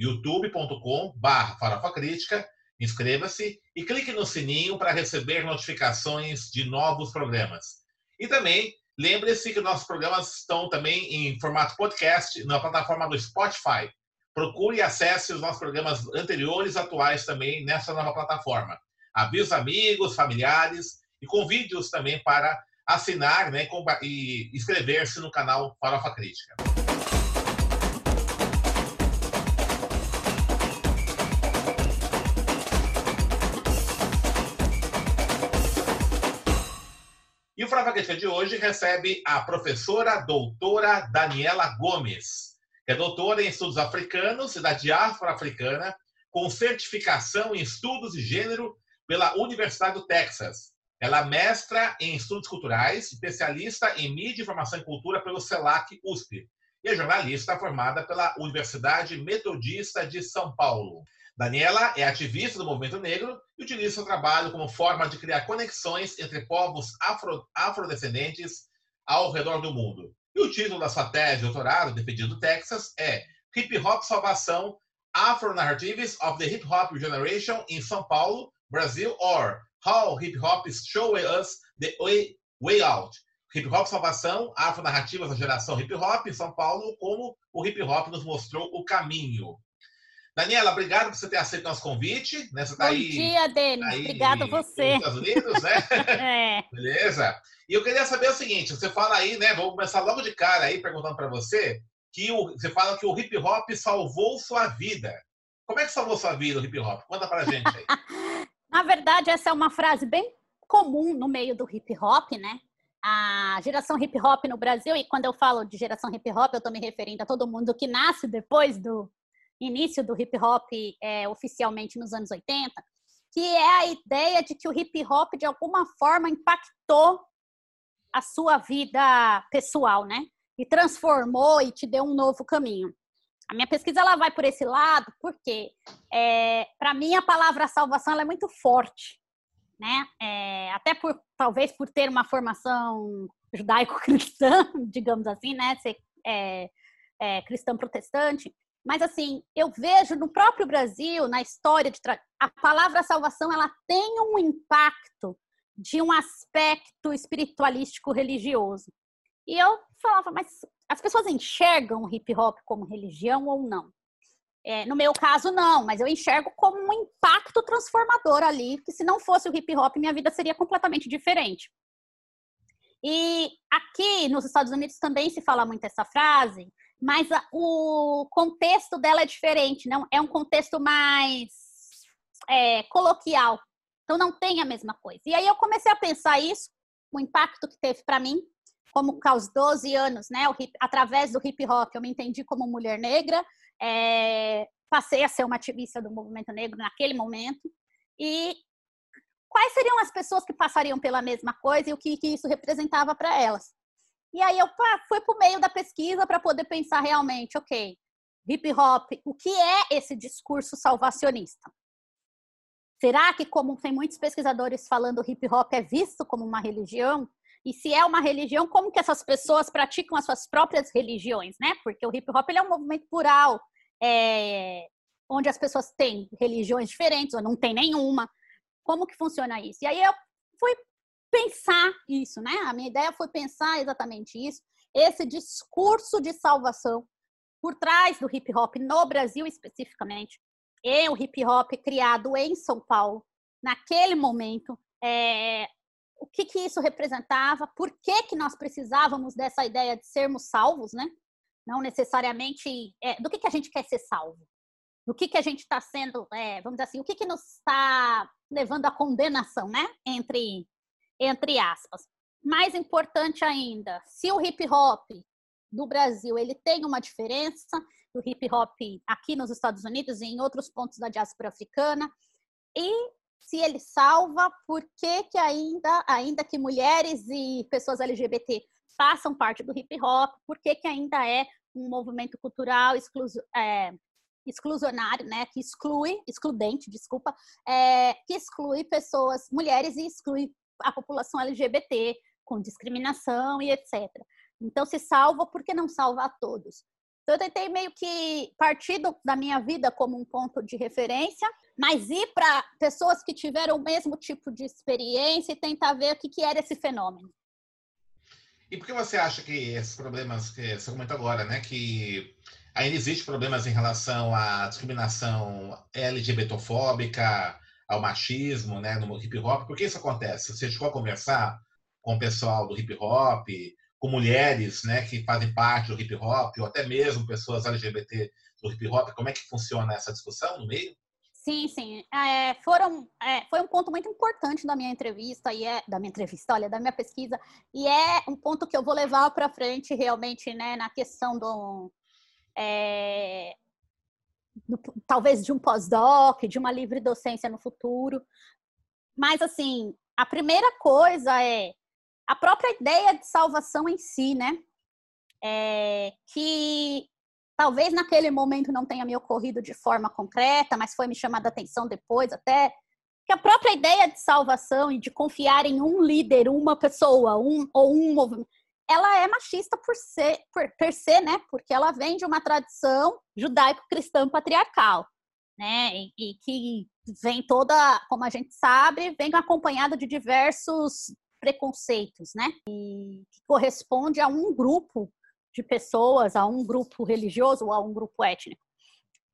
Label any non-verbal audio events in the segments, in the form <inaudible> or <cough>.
youtube.com/barra inscreva-se e clique no sininho para receber notificações de novos programas. E também lembre-se que nossos programas estão também em formato podcast na plataforma do Spotify. Procure e acesse os nossos programas anteriores e atuais também nessa nova plataforma. Avise os amigos, familiares e convide-os também para assinar né, e inscrever-se no canal Farofa Crítica. Crítica de hoje recebe a professora doutora Daniela Gomes, que é doutora em estudos africanos e da diáspora africana, com certificação em estudos de gênero pela Universidade do Texas ela é mestra em estudos culturais, especialista em mídia, informação e cultura pelo CELAC USP e é jornalista formada pela Universidade Metodista de São Paulo. Daniela é ativista do movimento negro e utiliza seu trabalho como forma de criar conexões entre povos afro, afrodescendentes ao redor do mundo. E o título da sua tese de doutorado, defendido no Texas, é Hip Hop Salvação Afro Narratives of the Hip Hop Generation in São Paulo, Brasil, or How Hip Hop is Showing Us the Way, way Out. Hip Hop Salvação, Afro-Narrativas da Geração Hip Hop em São Paulo, como o hip hop nos mostrou o caminho. Daniela, obrigado por você ter aceito nosso convite. Né? Você tá Bom aí, dia, Denis. Tá Obrigada a você. Estados Unidos, né? <laughs> é. Beleza. E eu queria saber o seguinte: você fala aí, né? Vou começar logo de cara aí perguntando para você que o, você fala que o hip hop salvou sua vida. Como é que salvou sua vida o hip hop? Conta pra gente aí. <laughs> Na verdade, essa é uma frase bem comum no meio do hip hop, né? A geração hip hop no Brasil, e quando eu falo de geração hip hop, eu estou me referindo a todo mundo que nasce depois do início do hip hop é, oficialmente nos anos 80, que é a ideia de que o hip hop de alguma forma impactou a sua vida pessoal, né? E transformou e te deu um novo caminho. A minha pesquisa ela vai por esse lado, porque é, para mim a palavra salvação é muito forte, né? É, até por talvez por ter uma formação judaico-cristã, <laughs> digamos assim, né? Ser é, é, cristã protestante. Mas assim, eu vejo no próprio Brasil, na história de tra... a palavra salvação, ela tem um impacto de um aspecto espiritualístico religioso. E eu falava, mas as pessoas enxergam o hip hop como religião ou não? É, no meu caso, não, mas eu enxergo como um impacto transformador ali, que se não fosse o hip hop, minha vida seria completamente diferente. E aqui nos Estados Unidos também se fala muito essa frase, mas o contexto dela é diferente, não é um contexto mais é, coloquial. Então não tem a mesma coisa. E aí eu comecei a pensar isso, o impacto que teve para mim, como aos 12 anos, né, hip, através do hip hop, eu me entendi como mulher negra, é, passei a ser uma ativista do movimento negro naquele momento. E quais seriam as pessoas que passariam pela mesma coisa e o que, que isso representava para elas? E aí eu fui para o meio da pesquisa para poder pensar realmente, ok, hip hop, o que é esse discurso salvacionista? Será que, como tem muitos pesquisadores falando, hip hop é visto como uma religião? E se é uma religião, como que essas pessoas praticam as suas próprias religiões, né? Porque o hip hop ele é um movimento plural, é, onde as pessoas têm religiões diferentes ou não tem nenhuma. Como que funciona isso? E aí eu fui pensar isso, né? A minha ideia foi pensar exatamente isso, esse discurso de salvação por trás do hip hop no Brasil especificamente, e o hip hop criado em São Paulo naquele momento, é, o que, que isso representava, por que, que nós precisávamos dessa ideia de sermos salvos, né? Não necessariamente é, do que, que a gente quer ser salvo, do que, que a gente está sendo, é, vamos dizer assim, o que, que nos está levando à condenação, né? Entre, entre aspas. Mais importante ainda, se o hip hop do Brasil ele tem uma diferença, do hip hop aqui nos Estados Unidos e em outros pontos da diáspora africana. E se ele salva, por que, que ainda, ainda que mulheres e pessoas LGBT façam parte do hip hop, por que, que ainda é um movimento cultural excluso, é, exclusionário, né, que exclui, excludente, desculpa, é, que exclui pessoas, mulheres e exclui a população LGBT com discriminação e etc. Então, se salva, por que não salva a todos? Então, eu tentei meio que partir da minha vida como um ponto de referência, mas ir para pessoas que tiveram o mesmo tipo de experiência e tentar ver o que, que era esse fenômeno. E por que você acha que esses problemas que você comentou agora, né, que ainda existe problemas em relação à discriminação LGBTfóbica, ao machismo, né, no hip hop? Por que isso acontece? Você chegou a conversar com o pessoal do hip hop, com mulheres, né, que fazem parte do hip hop, ou até mesmo pessoas LGBT do hip hop? Como é que funciona essa discussão no meio? Sim, sim. É, foram, é, foi um ponto muito importante da minha entrevista e é da minha entrevista, olha, da minha pesquisa e é um ponto que eu vou levar para frente realmente, né, na questão do, é, talvez de um pós-doc, de uma livre docência no futuro. Mas assim, a primeira coisa é a própria ideia de salvação em si, né? É, que Talvez naquele momento não tenha me ocorrido de forma concreta, mas foi me chamada a atenção depois, até que a própria ideia de salvação e de confiar em um líder, uma pessoa, um ou um movimento, ela é machista por ser, por, per se, né? Porque ela vem de uma tradição judaico-cristã patriarcal, né? E, e, que vem toda, como a gente sabe, vem acompanhada de diversos preconceitos, né? E que corresponde a um grupo de pessoas a um grupo religioso ou a um grupo étnico.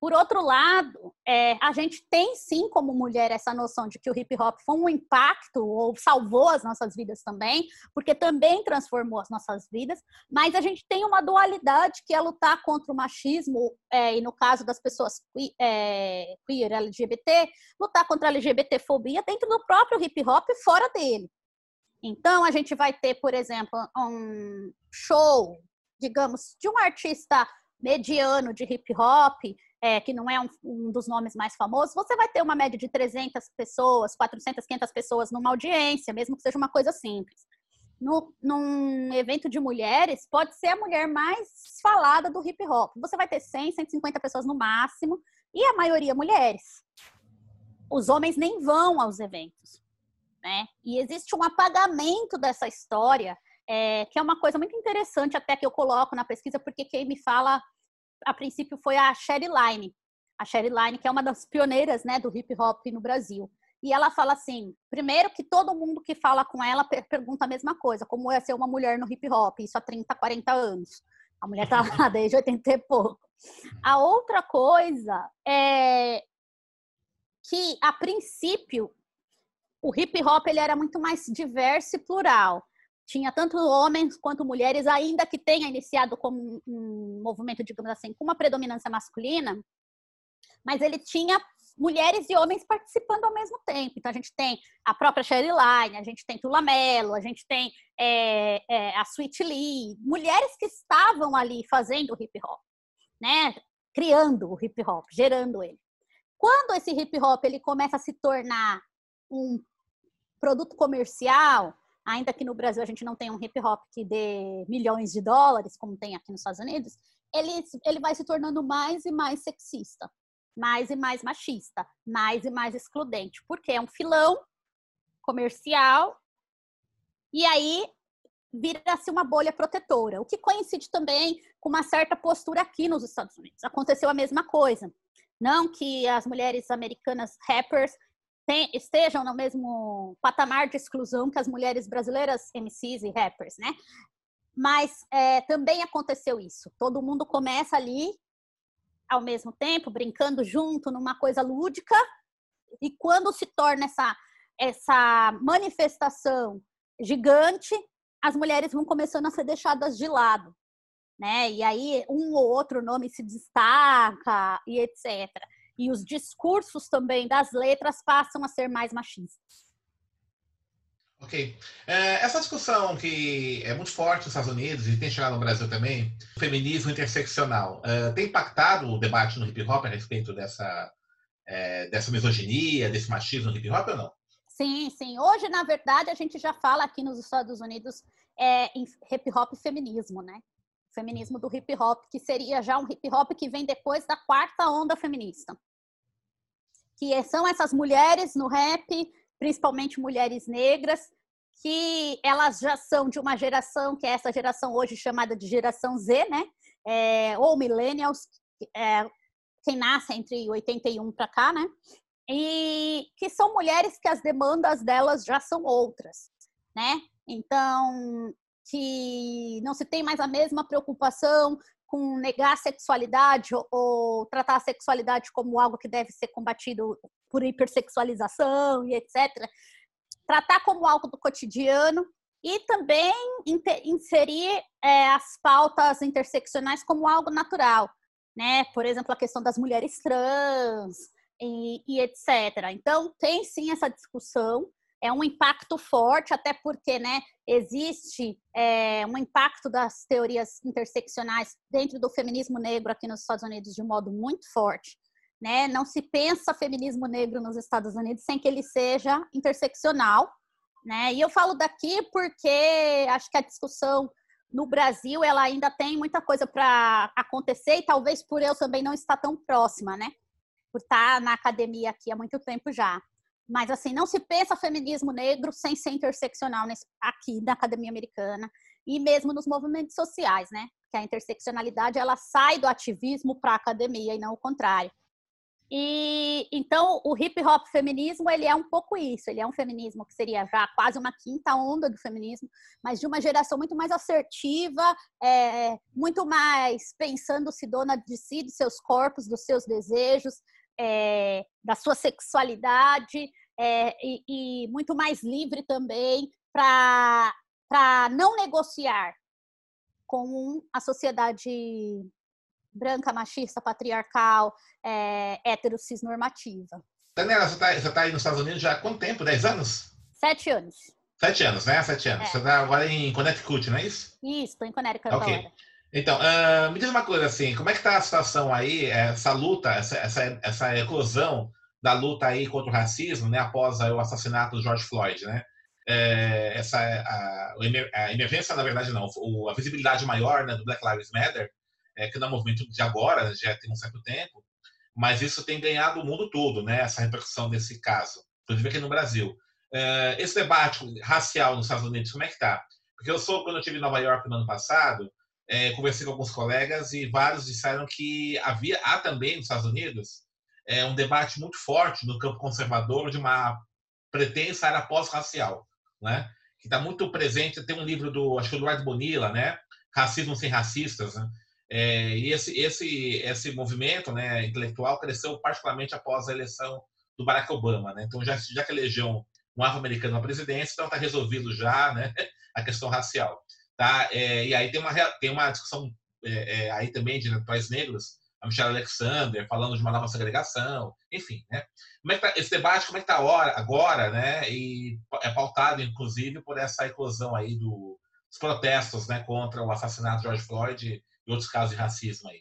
Por outro lado, é, a gente tem sim como mulher essa noção de que o hip hop foi um impacto ou salvou as nossas vidas também, porque também transformou as nossas vidas, mas a gente tem uma dualidade que é lutar contra o machismo, é, e no caso das pessoas é, queer, LGBT, lutar contra a LGBTfobia dentro do próprio hip hop e fora dele. Então, a gente vai ter, por exemplo, um show digamos, de um artista mediano de hip hop, é, que não é um, um, dos nomes mais famosos, você vai ter uma média de 300 pessoas, 400, 500 pessoas numa audiência, mesmo que seja uma coisa simples. No, num evento de mulheres, pode ser a mulher mais falada do hip hop. Você vai ter 100, 150 pessoas no máximo, e a maioria mulheres. Os homens nem vão aos eventos. Né? E existe um apagamento dessa história é, que é uma coisa muito interessante até que eu coloco na pesquisa, porque quem me fala, a princípio, foi a Sherry Line. A Sherry Line, que é uma das pioneiras né, do hip hop no Brasil. E ela fala assim: primeiro, que todo mundo que fala com ela pergunta a mesma coisa, como é ser uma mulher no hip hop, isso há 30, 40 anos. A mulher tá lá <laughs> desde 80 e pouco. A outra coisa é que, a princípio, o hip hop ele era muito mais diverso e plural tinha tanto homens quanto mulheres, ainda que tenha iniciado como um movimento, digamos assim, com uma predominância masculina, mas ele tinha mulheres e homens participando ao mesmo tempo. Então a gente tem a própria Sherry Line, a gente tem Tula Mello, a gente tem é, é, a Sweet Lee, mulheres que estavam ali fazendo hip hop, né? Criando o hip hop, gerando ele. Quando esse hip hop ele começa a se tornar um produto comercial, ainda que no Brasil a gente não tenha um hip hop que dê milhões de dólares, como tem aqui nos Estados Unidos, ele, ele vai se tornando mais e mais sexista, mais e mais machista, mais e mais excludente, porque é um filão comercial e aí vira-se uma bolha protetora, o que coincide também com uma certa postura aqui nos Estados Unidos. Aconteceu a mesma coisa. Não que as mulheres americanas rappers tem, estejam no mesmo patamar de exclusão que as mulheres brasileiras MCs e rappers, né? Mas é, também aconteceu isso. Todo mundo começa ali ao mesmo tempo, brincando junto, numa coisa lúdica, e quando se torna essa, essa manifestação gigante, as mulheres vão começando a ser deixadas de lado, né? E aí um ou outro nome se destaca e etc e os discursos também das letras passam a ser mais machistas. Ok. É, essa discussão que é muito forte nos Estados Unidos e tem chegado no Brasil também, feminismo interseccional, é, tem impactado o debate no hip hop a respeito dessa, é, dessa misoginia, desse machismo no hip hop ou não? Sim, sim. Hoje, na verdade, a gente já fala aqui nos Estados Unidos é, em hip hop feminismo, né? Feminismo do hip hop, que seria já um hip hop que vem depois da quarta onda feminista. Que são essas mulheres no rap, principalmente mulheres negras, que elas já são de uma geração, que é essa geração hoje chamada de geração Z, né? É, ou millennials, é, quem nasce entre 81 para cá, né? e que são mulheres que as demandas delas já são outras, né? Então, que não se tem mais a mesma preocupação com negar a sexualidade ou, tratar a sexualidade como algo que deve ser combatido por hipersexualização e etc. Tratar como algo do cotidiano e também inserir é, as pautas interseccionais como algo natural, né? Por exemplo, a questão das mulheres trans, e, e etc. Então, tem sim essa discussão, é um impacto forte, até porque né, existe é, um impacto das teorias interseccionais dentro do feminismo negro aqui nos Estados Unidos de modo muito forte. Né? Não se pensa feminismo negro nos Estados Unidos sem que ele seja interseccional. Né? E eu falo daqui porque acho que a discussão no Brasil ela ainda tem muita coisa para acontecer e talvez por eu também não estar tão próxima, né? por estar na academia aqui há muito tempo já. Mas, assim, não se pensa feminismo negro sem ser interseccional nesse, aqui na academia americana e mesmo nos movimentos sociais, né? Que a interseccionalidade, ela sai do ativismo para a academia e não o contrário. E então o hip hop feminismo ele é um pouco isso, ele é um feminismo que seria já quase uma quinta onda do feminismo, mas de uma geração muito mais assertiva, é, muito mais pensando-se dona de si, dos seus corpos, dos seus desejos, é, da sua sexualidade é, e, e, muito mais livre também para não negociar com a sociedade branca, machista, patriarcal, é, hetero, cisnormativa. Daniela, você está tá aí nos Estados Unidos já há quanto tempo? Dez anos? Sete anos. Sete anos, né? Sete anos. É. Você está agora em Connecticut, não é isso? Isso, estou em Connecticut okay. agora. Então, uh, me diz uma coisa assim, como é que está a situação aí, essa luta, essa, essa, essa eclosão da luta aí contra o racismo, né, após aí, o assassinato do George Floyd, né? É, essa a, a, emergência, na verdade, não, a visibilidade maior né, do Black Lives Matter, é, que não é um movimento de agora, já tem um certo tempo, mas isso tem ganhado o mundo todo, né, essa repercussão desse caso, inclusive aqui no Brasil. É, esse debate racial nos Estados Unidos, como é que está? Porque eu sou, quando eu estive em Nova York no ano passado, é, conversei com alguns colegas e vários disseram que havia há também nos Estados Unidos é, um debate muito forte no campo conservador de uma pretensa era pós-racial, né? Que está muito presente. Tem um livro do acho que do Ed Bonilla, né? Racismo sem racistas, né? É, e esse esse esse movimento, né, intelectual cresceu particularmente após a eleição do Barack Obama, né? Então já já que elegeu um afro-americano na presidência, então está resolvido já, né? <laughs> A questão racial. Tá? É, e aí tem uma, tem uma discussão é, é, aí também de intelectuais negros, a Michelle Alexander falando de uma nova segregação, enfim, né? Como é que tá, esse debate, como é que está agora, né? E é pautado, inclusive, por essa eclosão aí do, dos protestos, né, contra o assassinato de George Floyd e outros casos de racismo aí.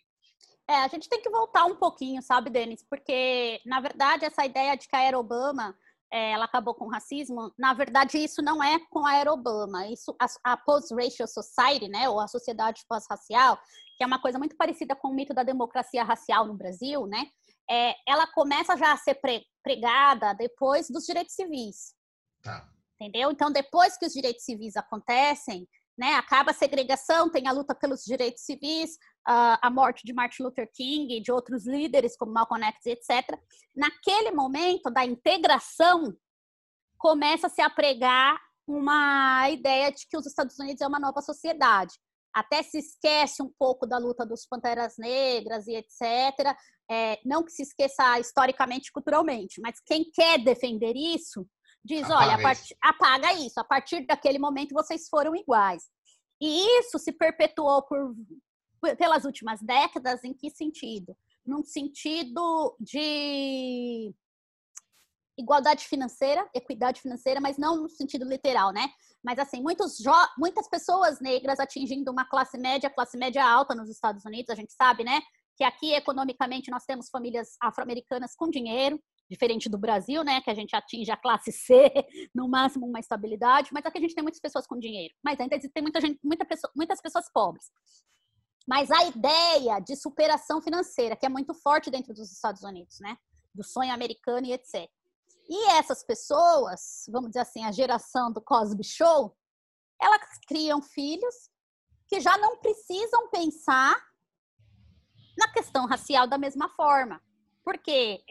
É, a gente tem que voltar um pouquinho, sabe, Denis? Porque, na verdade, essa ideia de que a era Obama é, ela acabou com o racismo, na verdade isso não é com a era Obama, isso a, a post-racial society, né, ou a sociedade pós-racial, que é uma coisa muito parecida com o mito da democracia racial no Brasil, né, é, ela começa já a ser pregada depois dos direitos civis. Tá. Entendeu? Então, depois que os direitos civis acontecem, né, acaba a segregação, tem a luta pelos direitos civis, a morte de Martin Luther King e de outros líderes como Malcolm X, etc. Naquele momento da integração, começa-se a pregar uma ideia de que os Estados Unidos é uma nova sociedade. Até se esquece um pouco da luta dos Panteras Negras e etc. É, não que se esqueça historicamente, culturalmente, mas quem quer defender isso diz: apaga olha, part... apaga isso. A partir daquele momento vocês foram iguais. E isso se perpetuou por pelas últimas décadas, em que sentido? Num sentido de igualdade financeira, equidade financeira, mas não no sentido literal, né? Mas assim, muitos muitas pessoas negras atingindo uma classe média, classe média alta nos Estados Unidos, a gente sabe, né? Que aqui economicamente nós temos famílias afro-americanas com dinheiro, diferente do Brasil, né? Que a gente atinge a classe C, no máximo uma estabilidade, mas aqui a gente tem muitas pessoas com dinheiro. Mas ainda tem muita gente, muita pessoa, muitas pessoas pobres. Mas a ideia de superação financeira, que é muito forte dentro dos Estados Unidos, né? Do sonho americano e etc. E essas pessoas, vamos dizer assim, a geração do Cosby Show, elas criam filhos que já não precisam pensar na questão racial da mesma forma. Porque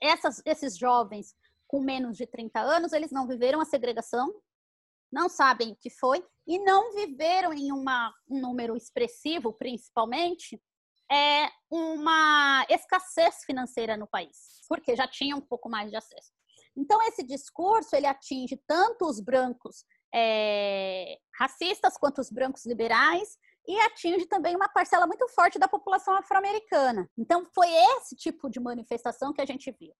essas, esses jovens com menos de 30 anos, eles não viveram a segregação, não sabem o que foi e não viveram em uma, um número expressivo, principalmente, é uma escassez financeira no país, porque já tinha um pouco mais de acesso. Então, esse discurso, ele atinge tanto os brancos é, racistas quanto os brancos liberais e atinge também uma parcela muito forte da população afro-americana. Então, foi esse tipo de manifestação que a gente viu.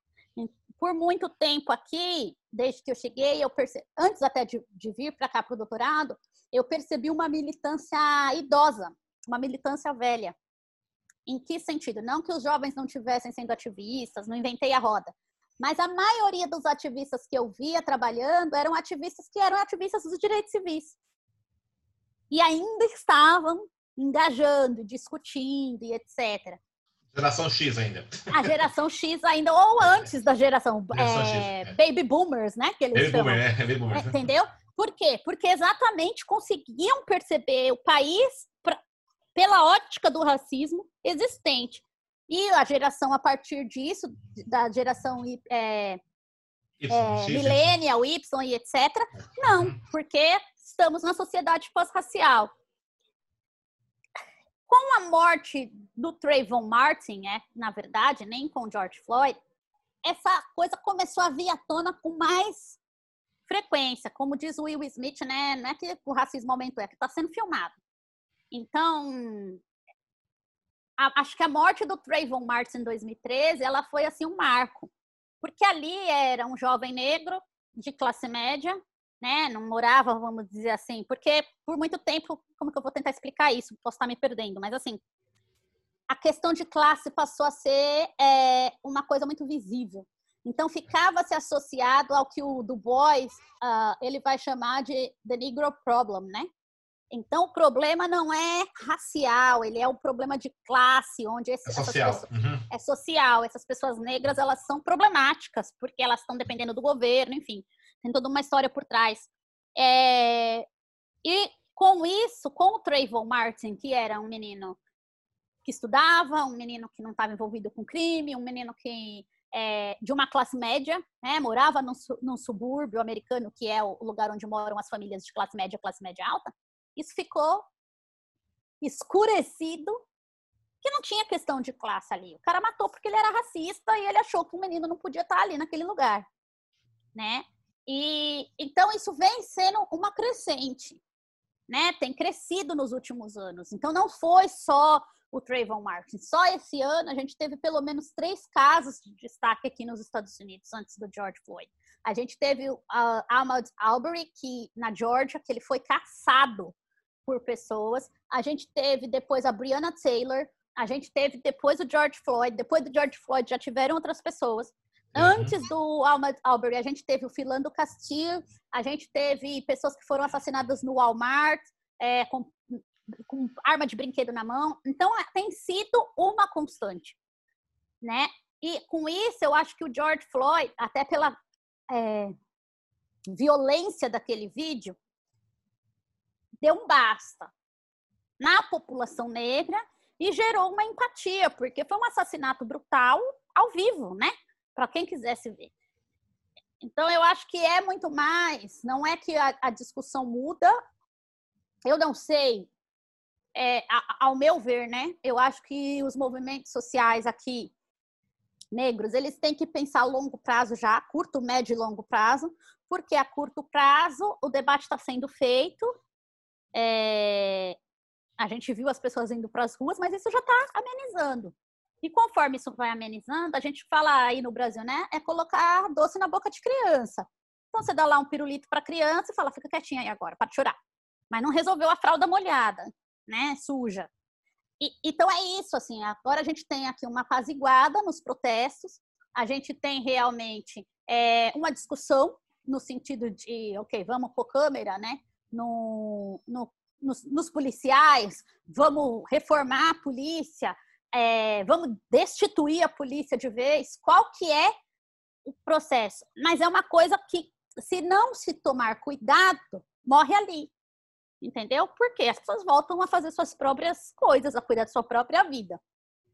Por muito tempo aqui, desde que eu cheguei, eu percebi, antes até de, de vir para cá para o doutorado, eu percebi uma militância idosa, uma militância velha. Em que sentido? Não que os jovens não tivessem sendo ativistas, não inventei a roda, mas a maioria dos ativistas que eu via trabalhando eram ativistas que eram ativistas dos direitos civis. E ainda estavam engajando, discutindo e etc. Geração X ainda. A geração X ainda, ou antes da geração, geração é, X, é. Baby Boomers, né? Que eles baby chamam. Boomer, é, baby boomers. É, entendeu? Por quê? Porque exatamente conseguiam perceber o país pra, pela ótica do racismo existente. E a geração a partir disso, da geração é, y, é, millennial, Y e etc., não, uhum. porque estamos na sociedade pós-racial. Com a morte do Trayvon Martin, é, na verdade, nem com George Floyd, essa coisa começou a vir à tona com mais frequência. Como diz o Will Smith, né? Não é que o racismo aumentou, é que está sendo filmado. Então, a, acho que a morte do Trayvon Martin em 2013, ela foi assim um marco, porque ali era um jovem negro de classe média, né? Não morava, vamos dizer assim, porque por muito tempo, como que eu vou tentar explicar isso? Posso estar me perdendo, mas assim, a questão de classe passou a ser é, uma coisa muito visível. Então ficava se associado ao que o Du Bois uh, ele vai chamar de the Negro Problem, né? Então, o problema não é racial, ele é um problema de classe, onde esse, é social. Pessoas, uhum. é social. Essas pessoas negras, elas são problemáticas, porque elas estão dependendo do governo, enfim. Tem toda uma história por trás. É... E com isso, com o Trayvon Martin, que era um menino que estudava, um menino que não estava envolvido com crime, um menino que é, de uma classe média, né, morava num, num, subúrbio americano, que é o lugar onde moram as famílias de classe média, classe média alta isso ficou escurecido que não tinha questão de classe ali. O cara matou porque ele era racista e ele achou que o menino não podia estar ali naquele lugar, né? E então isso vem sendo uma crescente, né? Tem crescido nos últimos anos. Então não foi só o Trayvon Martin. Só esse ano a gente teve pelo menos três casos de destaque aqui nos Estados Unidos antes do George Floyd. A gente teve o uh, Arbery, que na Georgia, que ele foi caçado por pessoas. A gente teve depois a Brianna Taylor, a gente teve depois o George Floyd, depois do George Floyd já tiveram outras pessoas. Uhum. Antes do Arbery, a gente teve o Philando Castillo, a gente teve pessoas que foram assassinadas no Walmart, é, com, com arma de brinquedo na mão. Então, tem sido uma constante, né? E com isso, eu acho que o George Floyd, até pela é, violência daquele vídeo, deu um basta na população negra e gerou uma empatia, porque foi um assassinato brutal ao vivo, né? Para quem quisesse ver. Então, eu acho que é muito mais, não é que a, a discussão muda, eu não sei, é, ao meu ver, né? Eu acho que os movimentos sociais aqui, negros, eles têm que pensar a longo prazo já, curto, médio e longo prazo, porque a curto prazo o debate está sendo feito, é, a gente viu as pessoas indo para as ruas, mas isso já está amenizando. E conforme isso vai amenizando, a gente fala aí no Brasil, né? É colocar doce na boca de criança. Então você dá lá um pirulito para criança e fala, fica quietinha aí agora, para chorar. Mas não resolveu a fralda molhada, né? Suja. E, então é isso, assim. Agora a gente tem aqui uma apaziguada nos protestos. A gente tem realmente é, uma discussão no sentido de, ok, vamos pôr câmera, né? No, no, nos, nos policiais, vamos reformar a polícia, é, vamos destituir a polícia de vez, qual que é o processo? Mas é uma coisa que, se não se tomar cuidado, morre ali. Entendeu? Porque as pessoas voltam a fazer suas próprias coisas, a cuidar da sua própria vida.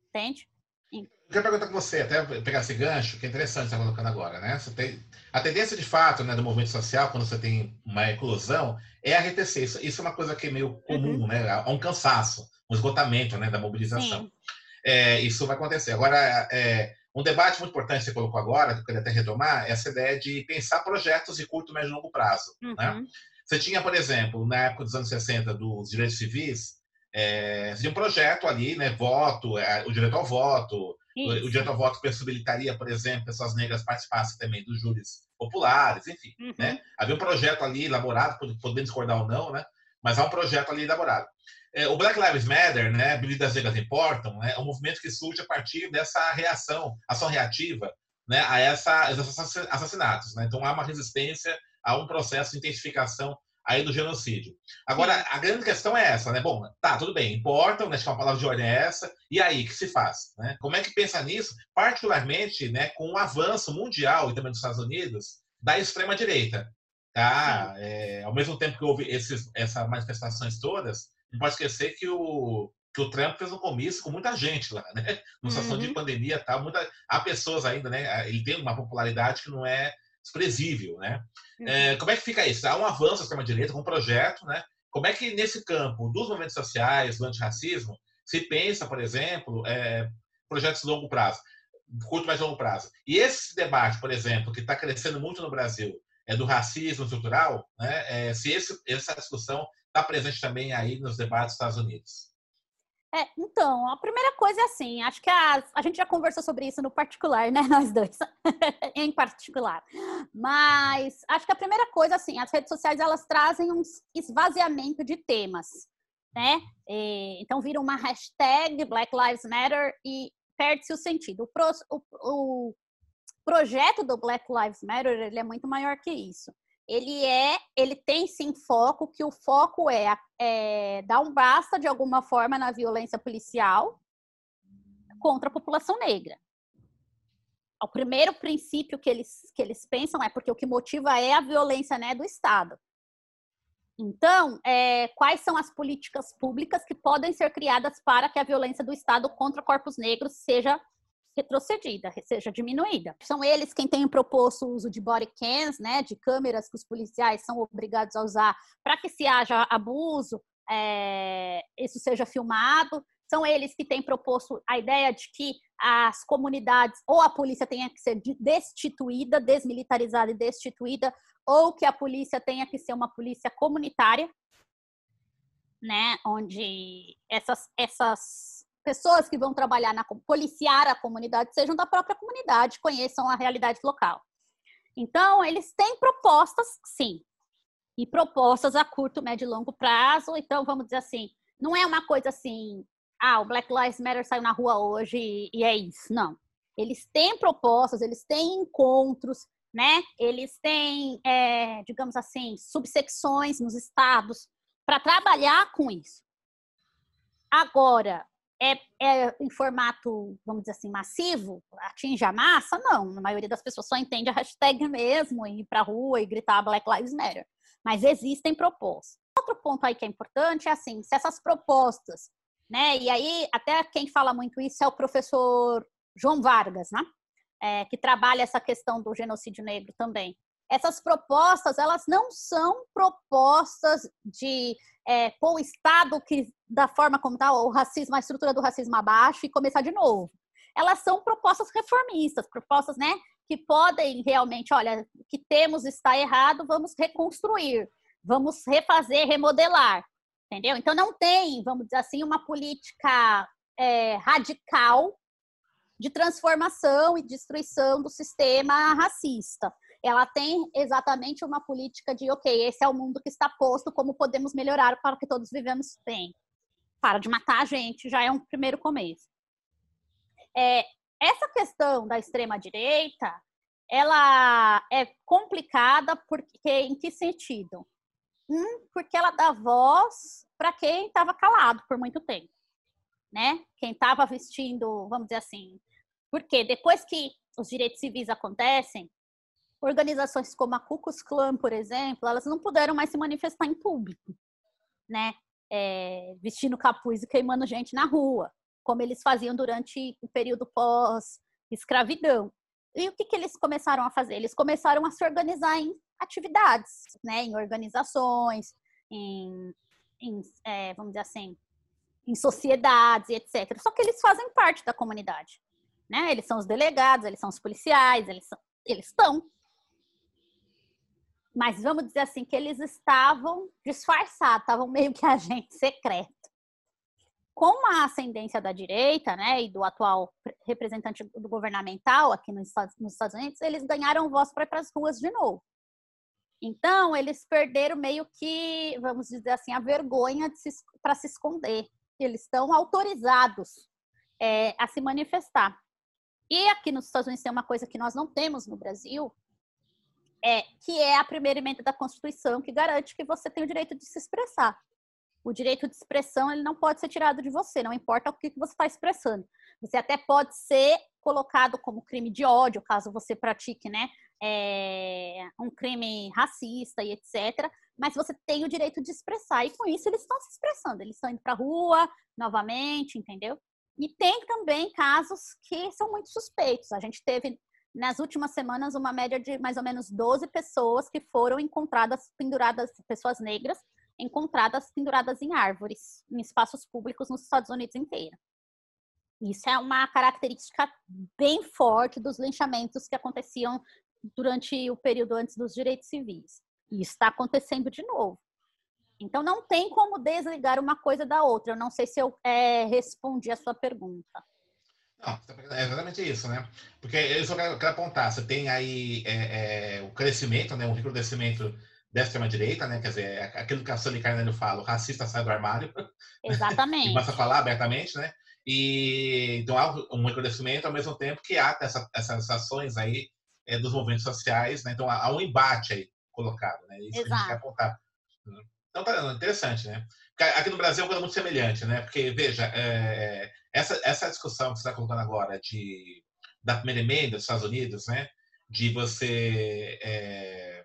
Entende? Eu quero perguntar com você, até pegar esse gancho, que é interessante você estar colocando agora, né? Você tem, a tendência de fato né, do movimento social, quando você tem uma eclosão, é arretecer. Isso, isso é uma coisa que é meio comum, uhum. né? Há um cansaço, um esgotamento né, da mobilização. Sim é, isso vai acontecer. Agora, é, um debate muito importante que você colocou agora, que eu queria até retomar, é essa ideia de pensar projetos de curto, médio e longo prazo. Né? Uhum. Né? Você tinha, por exemplo, na época dos anos 60, dos direitos civis, é, tinha um projeto ali, né, voto, é, o direito ao voto, Isso. o direito ao voto possibilitaria, por exemplo, pessoas negras participassem também dos júris populares, enfim. Uhum. Né? Havia um projeto ali elaborado, podendo discordar ou não, né? mas há um projeto ali elaborado. É, o Black Lives Matter, né, Vidas Negras Importam, né, é um movimento que surge a partir dessa reação, ação reativa, né, a essa, esses assassinatos. Né? Então há uma resistência a um processo de intensificação aí do genocídio. Agora, a grande questão é essa, né? Bom, tá, tudo bem, importam, né? Acho que uma palavra de ordem é essa, e aí, o que se faz? Né? Como é que pensa nisso? Particularmente né, com o avanço mundial e também dos Estados Unidos da extrema-direita. Tá? É, ao mesmo tempo que houve esses, essas manifestações todas, não pode esquecer que o, que o Trump fez um comício com muita gente lá, né? Numa situação uhum. de pandemia tal, tá, muita, há pessoas ainda, né? Ele tem uma popularidade que não é desprezível, né? Uhum. É, como é que fica isso? Há um avanço da extrema-direita com um projeto, né? Como é que nesse campo dos movimentos sociais, do antirracismo, se pensa, por exemplo, é, projetos de longo prazo, curto mais longo prazo? E esse debate, por exemplo, que está crescendo muito no Brasil, é do racismo estrutural, né? É, se esse, essa discussão está presente também aí nos debates dos Estados Unidos? É, então, a primeira coisa é assim, acho que a, a gente já conversou sobre isso no particular, né, <laughs> nós dois, <laughs> em particular. Mas acho que a primeira coisa, assim, as redes sociais, elas trazem um esvaziamento de temas, né? E, então, vira uma hashtag Black Lives Matter e perde-se o sentido. O, pro, o, o projeto do Black Lives Matter, ele é muito maior que isso ele é, ele tem sim foco, que o foco é, é dar um basta de alguma forma na violência policial contra a população negra. O primeiro princípio que eles, que eles pensam é porque o que motiva é a violência né, do Estado. Então, é, quais são as políticas públicas que podem ser criadas para que a violência do Estado contra corpos negros seja retrocedida, seja diminuída. São eles quem têm proposto o uso de body cams, né, de câmeras que os policiais são obrigados a usar para que se haja abuso, é, isso seja filmado. São eles que têm proposto a ideia de que as comunidades ou a polícia tenha que ser destituída, desmilitarizada e destituída, ou que a polícia tenha que ser uma polícia comunitária, né, onde essas, essas pessoas que vão trabalhar na policiar a comunidade sejam da própria comunidade, conheçam a realidade local. Então, eles têm propostas, sim, e propostas a curto, médio e longo prazo. Então, vamos dizer assim, não é uma coisa assim, ah, o Black Lives Matter saiu na rua hoje e é isso. Não. Eles têm propostas, eles têm encontros, né? Eles têm, é, digamos assim, subsecções nos estados para trabalhar com isso. Agora, é, é, em formato, vamos dizer assim, massivo, atinge a massa? Não, a maioria das pessoas só entende a hashtag mesmo, ir para a rua e gritar Black Lives Matter. Mas existem propostas. Outro ponto aí que é importante é assim, se essas propostas, né, e aí até quem fala muito isso é o professor João Vargas, né, é, que trabalha essa questão do genocídio negro também essas propostas elas não são propostas de é, pôr o Estado que da forma como está o racismo, a estrutura do racismo abaixo e começar de novo. Elas são propostas reformistas, propostas, né, que podem realmente, olha, o que temos está errado, vamos reconstruir, vamos refazer, remodelar, entendeu? Então não tem, vamos dizer assim, uma política é, radical de transformação e destruição do sistema racista. Ela tem exatamente uma política de, ok, esse é o mundo que está posto, como podemos melhorar para que todos vivamos bem. Para de matar a gente, já é um primeiro começo. É, essa questão da extrema direita, ela é complicada porque em que sentido? Um, porque ela dá voz para quem estava calado por muito tempo, né? Quem estava vestindo, vamos dizer assim, porque depois que os direitos civis acontecem, organizações como a Ku Klux Klan, por exemplo, elas não puderam mais se manifestar em público, né? É, vestindo capuz e queimando gente na rua, como eles faziam durante o período pós-escravidão. E o que, que eles começaram a fazer? Eles começaram a se organizar em atividades, né? Em organizações, em, em é, vamos dizer assim, em sociedades, etc. Só que eles fazem parte da comunidade né? Eles são os delegados, eles são os policiais, eles, são, eles estão. Mas vamos dizer assim que eles estavam disfarçados, estavam meio que <laughs> agente secreto. Com a ascendência da direita, né, e do atual representante do governamental aqui nos Estados, Unidos, eles ganharam voz para ir para as ruas de novo. Então, eles perderam meio que, vamos dizer assim, a vergonha para se esconder. Eles estão autorizados é, a se manifestar. E aqui nos Estados Unidos tem uma coisa que nós não temos no Brasil, é, que é a primeira emenda da Constituição que garante que você tem o direito de se expressar. O direito de expressão ele não pode ser tirado de você, não importa o que, que você está expressando. Você até pode ser colocado como crime de ódio, caso você pratique né, é, um crime racista e etc. Mas você tem o direito de expressar, e com isso eles estão se expressando, eles estão indo para a rua novamente, entendeu? E tem também casos que são muito suspeitos. A gente teve nas últimas semanas uma média de mais ou menos 12 pessoas que foram encontradas penduradas, pessoas negras, encontradas penduradas em árvores, em espaços públicos nos Estados Unidos inteiro. Isso é uma característica bem forte dos linchamentos que aconteciam durante o período antes dos direitos civis. E está acontecendo de novo. Então, não tem como desligar uma coisa da outra. Eu não sei se eu é, respondi a sua pergunta. Não, é exatamente isso, né? Porque eu só quero, quero apontar, você tem aí é, é, o crescimento, né? O recrudescimento da extrema-direita, né? Quer dizer, é aquilo que a Sônia Carneiro fala, o racista sai do armário. <laughs> Exatamente. basta falar abertamente, né? E então há um recrudescimento ao mesmo tempo que há essa, essas ações aí é, dos movimentos sociais, né? Então há um embate aí colocado, né? Isso Exato. que a gente quer apontar. Então, tá interessante, né? Porque aqui no Brasil é uma coisa muito semelhante, né? Porque, veja, é, essa, essa discussão que você está colocando agora de, da primeira emenda dos Estados Unidos, né? De você é,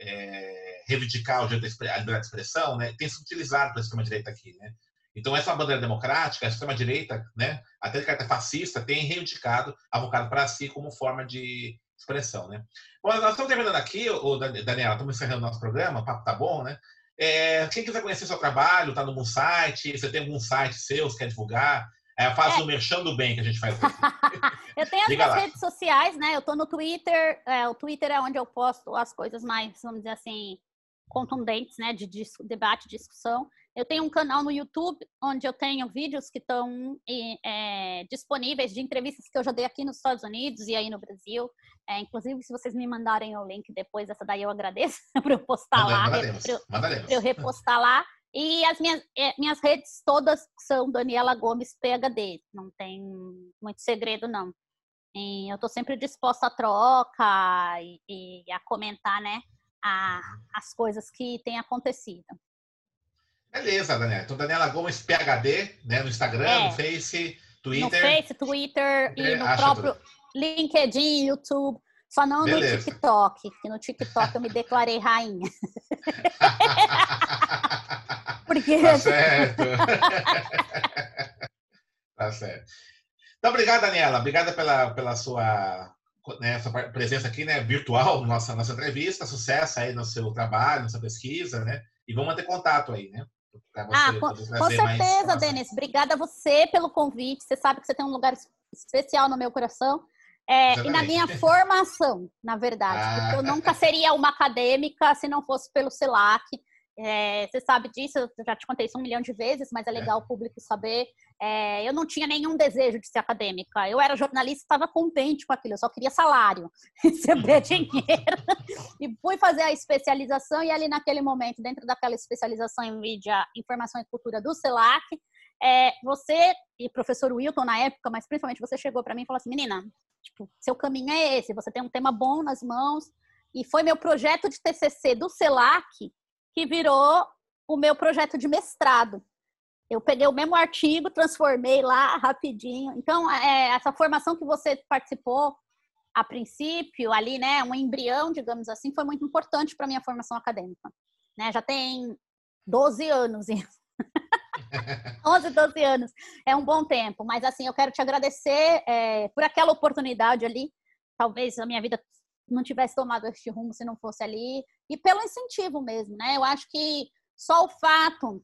é, reivindicar o direito à liberdade de expressão, né? Tem se utilizado pela extrema-direita aqui, né? Então, essa bandeira democrática, a extrema-direita, né? Até de carta fascista, tem reivindicado, avocado para si como forma de expressão, né? Bom, nós estamos terminando aqui, o Daniela, estamos encerrando o nosso programa, o papo tá bom, né? É, quem quiser conhecer seu trabalho, está no site, você tem algum site seu, quer divulgar? É, faz é. o merchan do bem que a gente faz aqui. <laughs> eu tenho as minhas lá. redes sociais, né? Eu estou no Twitter. É, o Twitter é onde eu posto as coisas mais, vamos dizer assim, contundentes, né? De, de debate, discussão. Eu tenho um canal no YouTube onde eu tenho vídeos que estão é, disponíveis de entrevistas que eu já dei aqui nos Estados Unidos e aí no Brasil. É, inclusive, se vocês me mandarem o link depois, essa daí eu agradeço <laughs> para eu postar lá. Para eu, eu repostar lá. E as minhas, é, minhas redes todas são Daniela Gomes PHD. Não tem muito segredo, não. E eu estou sempre disposta a troca e, e a comentar, né? A, as coisas que têm acontecido. Beleza, Daniela. Então, Daniela Gomes, PHD, né? No Instagram, é. no Face, Twitter. No Face, Twitter e no próprio tudo. LinkedIn, YouTube. Só não Beleza. no TikTok, que no TikTok eu me declarei rainha. <laughs> Porque... Tá certo. <laughs> tá certo. Então, obrigado, Daniela. Obrigada pela, pela sua, né, sua presença aqui, né, virtual, nossa, nossa entrevista. Sucesso aí no seu trabalho, na sua pesquisa, né? E vamos manter contato aí, né? ah, com, com certeza, Denis. Obrigada a você pelo convite. Você sabe que você tem um lugar especial no meu coração. É, e na minha formação, na verdade, ah. porque eu nunca seria uma acadêmica se não fosse pelo CELAC. É, você sabe disso, eu já te contei isso um milhão de vezes, mas é legal é. o público saber. É, eu não tinha nenhum desejo de ser acadêmica. Eu era jornalista e estava contente com aquilo, eu só queria salário, <laughs> receber dinheiro. e fui fazer a especialização, e ali naquele momento, dentro daquela especialização em mídia, informação e cultura do CELAC, é, você e professor Wilton na época, mas principalmente você chegou para mim e falou assim: menina, tipo, seu caminho é esse, você tem um tema bom nas mãos. E foi meu projeto de TCC do CELAC que virou o meu projeto de mestrado. Eu peguei o mesmo artigo, transformei lá rapidinho. Então, é, essa formação que você participou a princípio, ali, né, um embrião, digamos assim, foi muito importante para minha formação acadêmica. Né? Já tem 12 anos isso. <laughs> 11, 12 anos. É um bom tempo. Mas, assim, eu quero te agradecer é, por aquela oportunidade ali. Talvez a minha vida não tivesse tomado este rumo se não fosse ali. E pelo incentivo mesmo, né? Eu acho que só o fato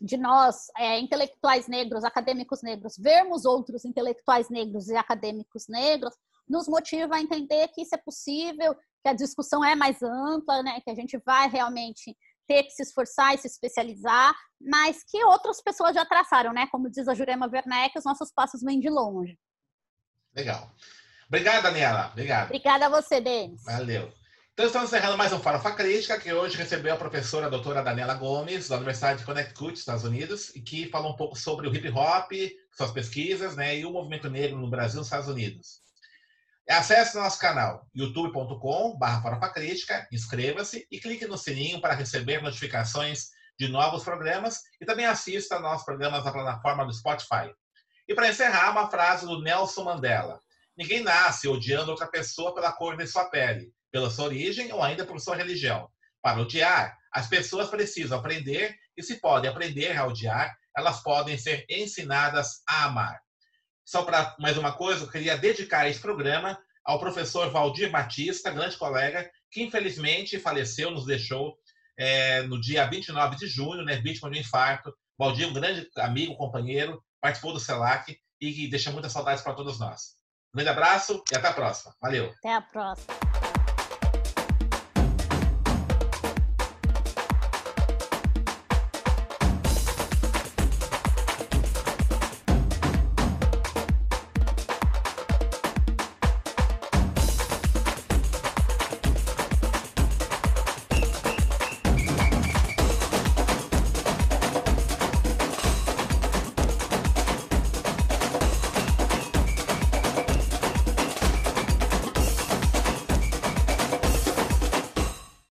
de nós, é, intelectuais negros, acadêmicos negros, vermos outros intelectuais negros e acadêmicos negros, nos motiva a entender que isso é possível, que a discussão é mais ampla, né? Que a gente vai realmente ter que se esforçar e se especializar, mas que outras pessoas já traçaram, né? Como diz a Jurema Werneck, os nossos passos vêm de longe. Legal. Obrigado, Daniela. Obrigado. Obrigada a você, Denis. Valeu. Então, estamos encerrando mais um Farofa Crítica, que hoje recebeu a professora a doutora Daniela Gomes, da Universidade de Connecticut, Estados Unidos, e que falou um pouco sobre o hip hop, suas pesquisas, né, e o movimento negro no Brasil e nos Estados Unidos. Acesse nosso canal youtube.com.br Crítica, inscreva-se e clique no sininho para receber notificações de novos programas e também assista a nossos programas na plataforma do Spotify. E para encerrar, uma frase do Nelson Mandela. Ninguém nasce odiando outra pessoa pela cor de sua pele, pela sua origem ou ainda por sua religião. Para odiar, as pessoas precisam aprender e se podem aprender a odiar, elas podem ser ensinadas a amar. Só para mais uma coisa, eu queria dedicar esse programa ao professor Valdir Batista, grande colega, que infelizmente faleceu, nos deixou é, no dia 29 de junho, né, vítima de um infarto. Valdir, um grande amigo, companheiro, participou do CELAC e que deixa muitas saudades para todos nós. Um grande abraço e até a próxima. Valeu. Até a próxima.